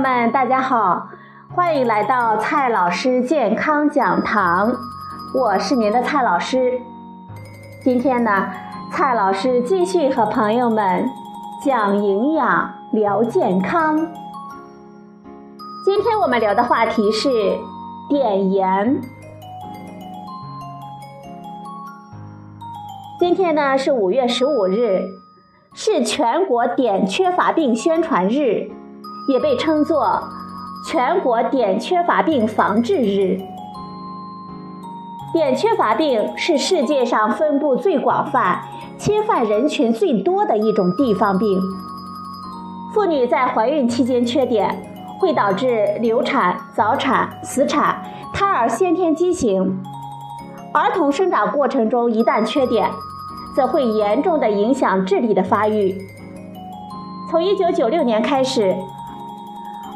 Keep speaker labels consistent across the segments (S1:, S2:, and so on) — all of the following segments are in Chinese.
S1: 们大家好，欢迎来到蔡老师健康讲堂，我是您的蔡老师。今天呢，蔡老师继续和朋友们讲营养、聊健康。今天我们聊的话题是碘盐。今天呢是五月十五日，是全国碘缺乏病宣传日，也被称作全国碘缺乏病防治日。碘缺乏病是世界上分布最广泛、侵犯人群最多的一种地方病。妇女在怀孕期间缺碘，会导致流产、早产、死产、胎儿先天畸形。儿童生长过程中一旦缺碘，则会严重的影响智力的发育。从1996年开始。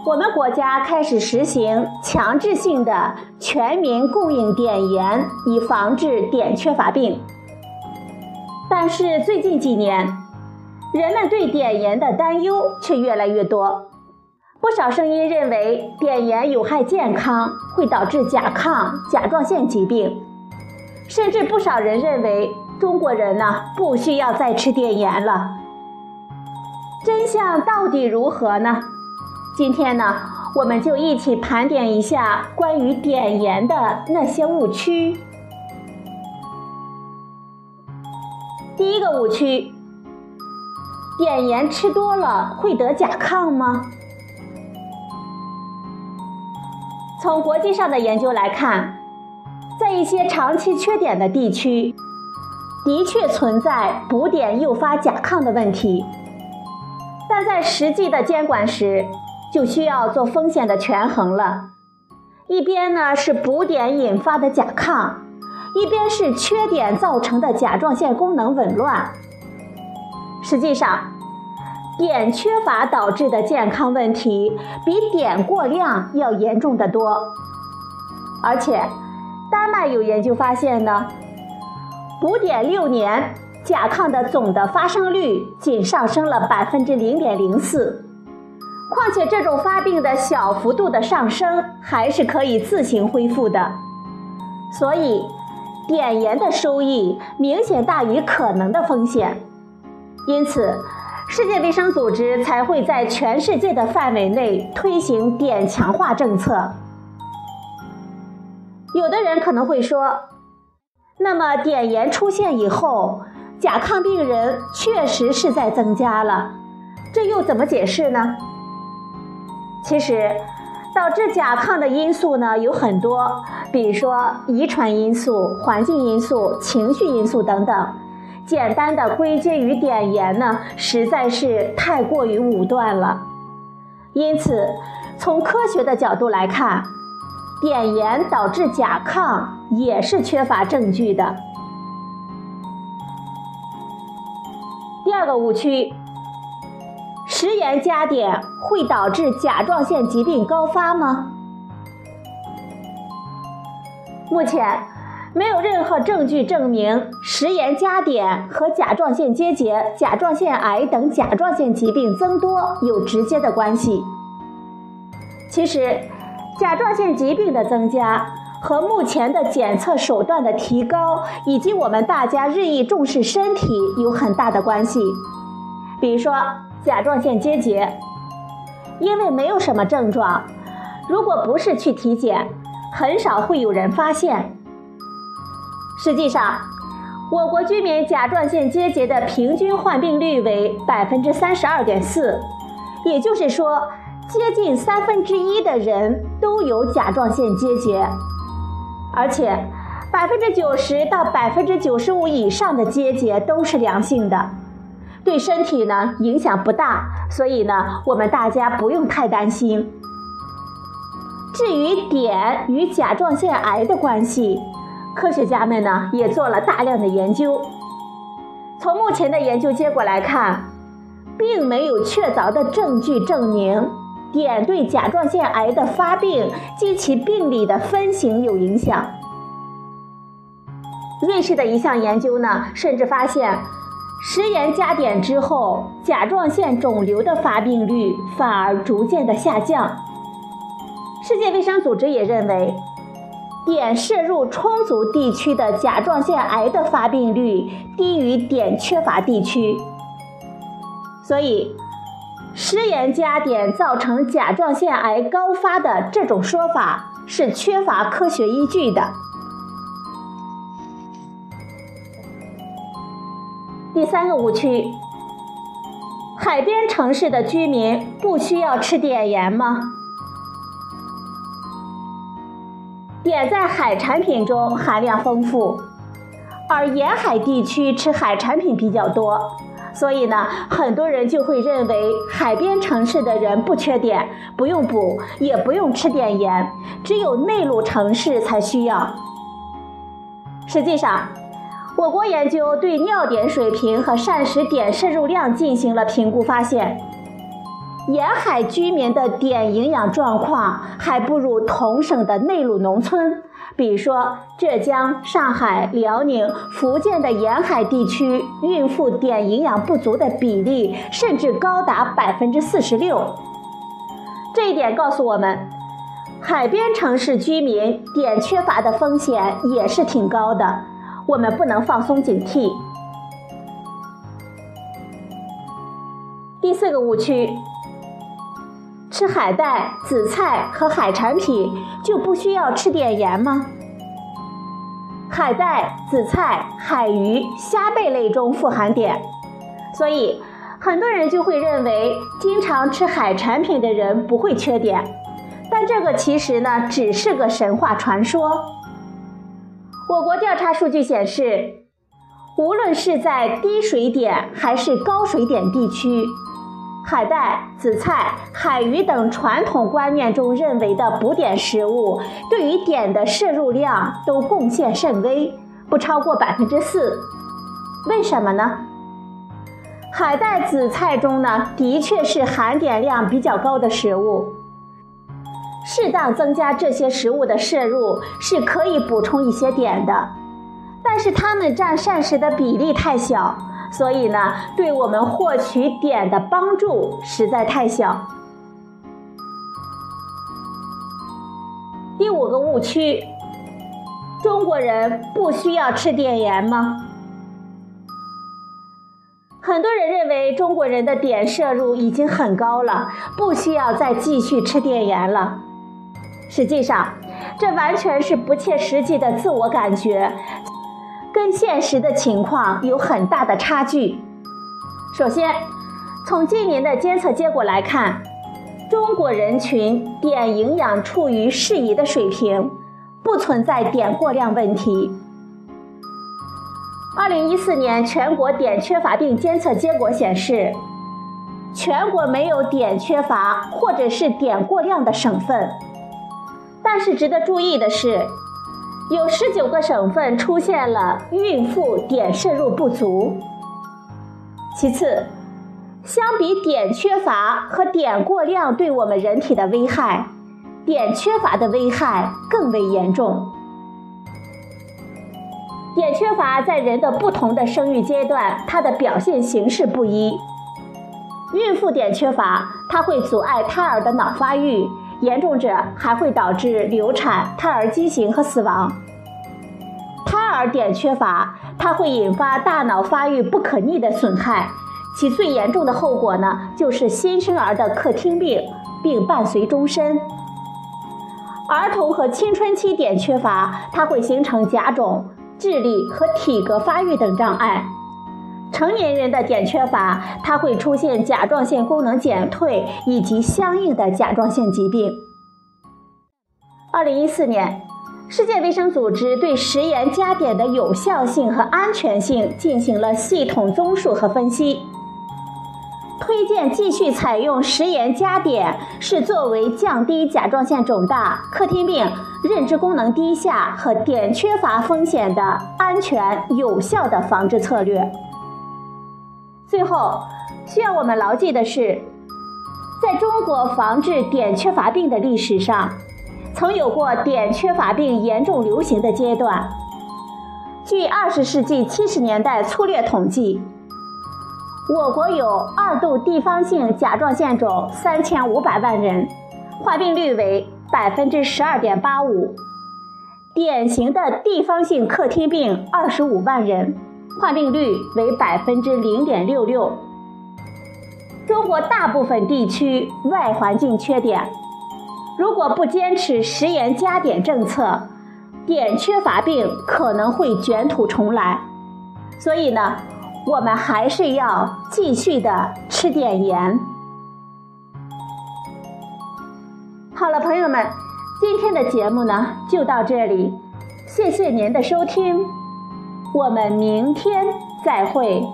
S1: 我们国家开始实行强制性的全民供应碘盐，以防治碘缺乏病。但是最近几年，人们对碘盐的担忧却越来越多。不少声音认为碘盐有害健康，会导致甲亢、甲状腺疾病，甚至不少人认为中国人呢不需要再吃碘盐了。真相到底如何呢？今天呢，我们就一起盘点一下关于碘盐的那些误区。第一个误区：碘盐吃多了会得甲亢吗？从国际上的研究来看，在一些长期缺碘的地区，的确存在补碘诱发甲亢的问题，但在实际的监管时，就需要做风险的权衡了，一边呢是补碘引发的甲亢，一边是缺碘造成的甲状腺功能紊乱。实际上，碘缺乏导致的健康问题比碘过量要严重的多。而且，丹麦有研究发现呢，补碘六年，甲亢的总的发生率仅上升了百分之零点零四。况且这种发病的小幅度的上升还是可以自行恢复的，所以碘盐的收益明显大于可能的风险，因此世界卫生组织才会在全世界的范围内推行碘强化政策。有的人可能会说，那么碘盐出现以后，甲亢病人确实是在增加了，这又怎么解释呢？其实，导致甲亢的因素呢有很多，比如说遗传因素、环境因素、情绪因素等等。简单的归结于碘盐呢，实在是太过于武断了。因此，从科学的角度来看，碘盐导致甲亢也是缺乏证据的。第二个误区。食盐加碘会导致甲状腺疾病高发吗？目前没有任何证据证明食盐加碘和甲状腺结节、甲状腺癌等甲状腺疾病增多有直接的关系。其实，甲状腺疾病的增加和目前的检测手段的提高，以及我们大家日益重视身体有很大的关系。比如说。甲状腺结节，因为没有什么症状，如果不是去体检，很少会有人发现。实际上，我国居民甲状腺结节的平均患病率为百分之三十二点四，也就是说，接近三分之一的人都有甲状腺结节，而且百分之九十到百分之九十五以上的结节都是良性的。对身体呢影响不大，所以呢我们大家不用太担心。至于碘与甲状腺癌的关系，科学家们呢也做了大量的研究。从目前的研究结果来看，并没有确凿的证据证明碘对甲状腺癌的发病及其病理的分型有影响。瑞士的一项研究呢，甚至发现。食盐加碘之后，甲状腺肿瘤的发病率反而逐渐的下降。世界卫生组织也认为，碘摄入充足地区的甲状腺癌的发病率低于碘缺乏地区，所以食盐加碘造成甲状腺癌高发的这种说法是缺乏科学依据的。第三个误区：海边城市的居民不需要吃碘盐吗？碘在海产品中含量丰富，而沿海地区吃海产品比较多，所以呢，很多人就会认为海边城市的人不缺碘，不用补，也不用吃碘盐，只有内陆城市才需要。实际上，我国研究对尿碘水平和膳食碘摄入量进行了评估，发现。沿海居民的碘营养状况还不如同省的内陆农村，比如说浙江、上海、辽宁、福建的沿海地区，孕妇碘营养不足的比例甚至高达百分之四十六。这一点告诉我们，海边城市居民碘缺乏的风险也是挺高的，我们不能放松警惕。第四个误区。吃海带、紫菜和海产品就不需要吃碘盐吗？海带、紫菜、海鱼、虾贝类中富含碘，所以很多人就会认为经常吃海产品的人不会缺碘。但这个其实呢只是个神话传说。我国调查数据显示，无论是在低水点还是高水点地区。海带、紫菜、海鱼等传统观念中认为的补碘食物，对于碘的摄入量都贡献甚微，不超过百分之四。为什么呢？海带、紫菜中呢，的确是含碘量比较高的食物，适当增加这些食物的摄入是可以补充一些碘的，但是它们占膳食的比例太小。所以呢，对我们获取碘的帮助实在太小。第五个误区：中国人不需要吃碘盐吗？很多人认为中国人的碘摄入已经很高了，不需要再继续吃碘盐了。实际上，这完全是不切实际的自我感觉。跟现实的情况有很大的差距。首先，从今年的监测结果来看，中国人群碘营养处于适宜的水平，不存在碘过量问题。二零一四年全国碘缺乏病监测结果显示，全国没有碘缺乏或者是碘过量的省份。但是值得注意的是。有十九个省份出现了孕妇碘摄入不足。其次，相比碘缺乏和碘过量对我们人体的危害，碘缺乏的危害更为严重。碘缺乏在人的不同的生育阶段，它的表现形式不一。孕妇碘缺乏，它会阻碍胎儿的脑发育。严重者还会导致流产、胎儿畸形和死亡。胎儿碘缺乏，它会引发大脑发育不可逆的损害，其最严重的后果呢，就是新生儿的客厅病，并伴随终身。儿童和青春期碘缺乏，它会形成甲种、智力和体格发育等障碍。成年人的碘缺乏，它会出现甲状腺功能减退以及相应的甲状腺疾病。二零一四年，世界卫生组织对食盐加碘的有效性和安全性进行了系统综述和分析，推荐继续采用食盐加碘，是作为降低甲状腺肿大、客厅病、认知功能低下和碘缺乏风险的安全有效的防治策略。最后，需要我们牢记的是，在中国防治碘缺乏病的历史上，曾有过碘缺乏病严重流行的阶段。据二十世纪七十年代粗略统计，我国有二度地方性甲状腺肿三千五百万人，患病率为百分之十二点八五，典型的地方性客厅病二十五万人，患病率为百分之零点六六。中国大部分地区外环境缺碘，如果不坚持食盐加碘政策，碘缺乏病可能会卷土重来。所以呢，我们还是要继续的吃碘盐。好了，朋友们，今天的节目呢就到这里，谢谢您的收听，我们明天再会。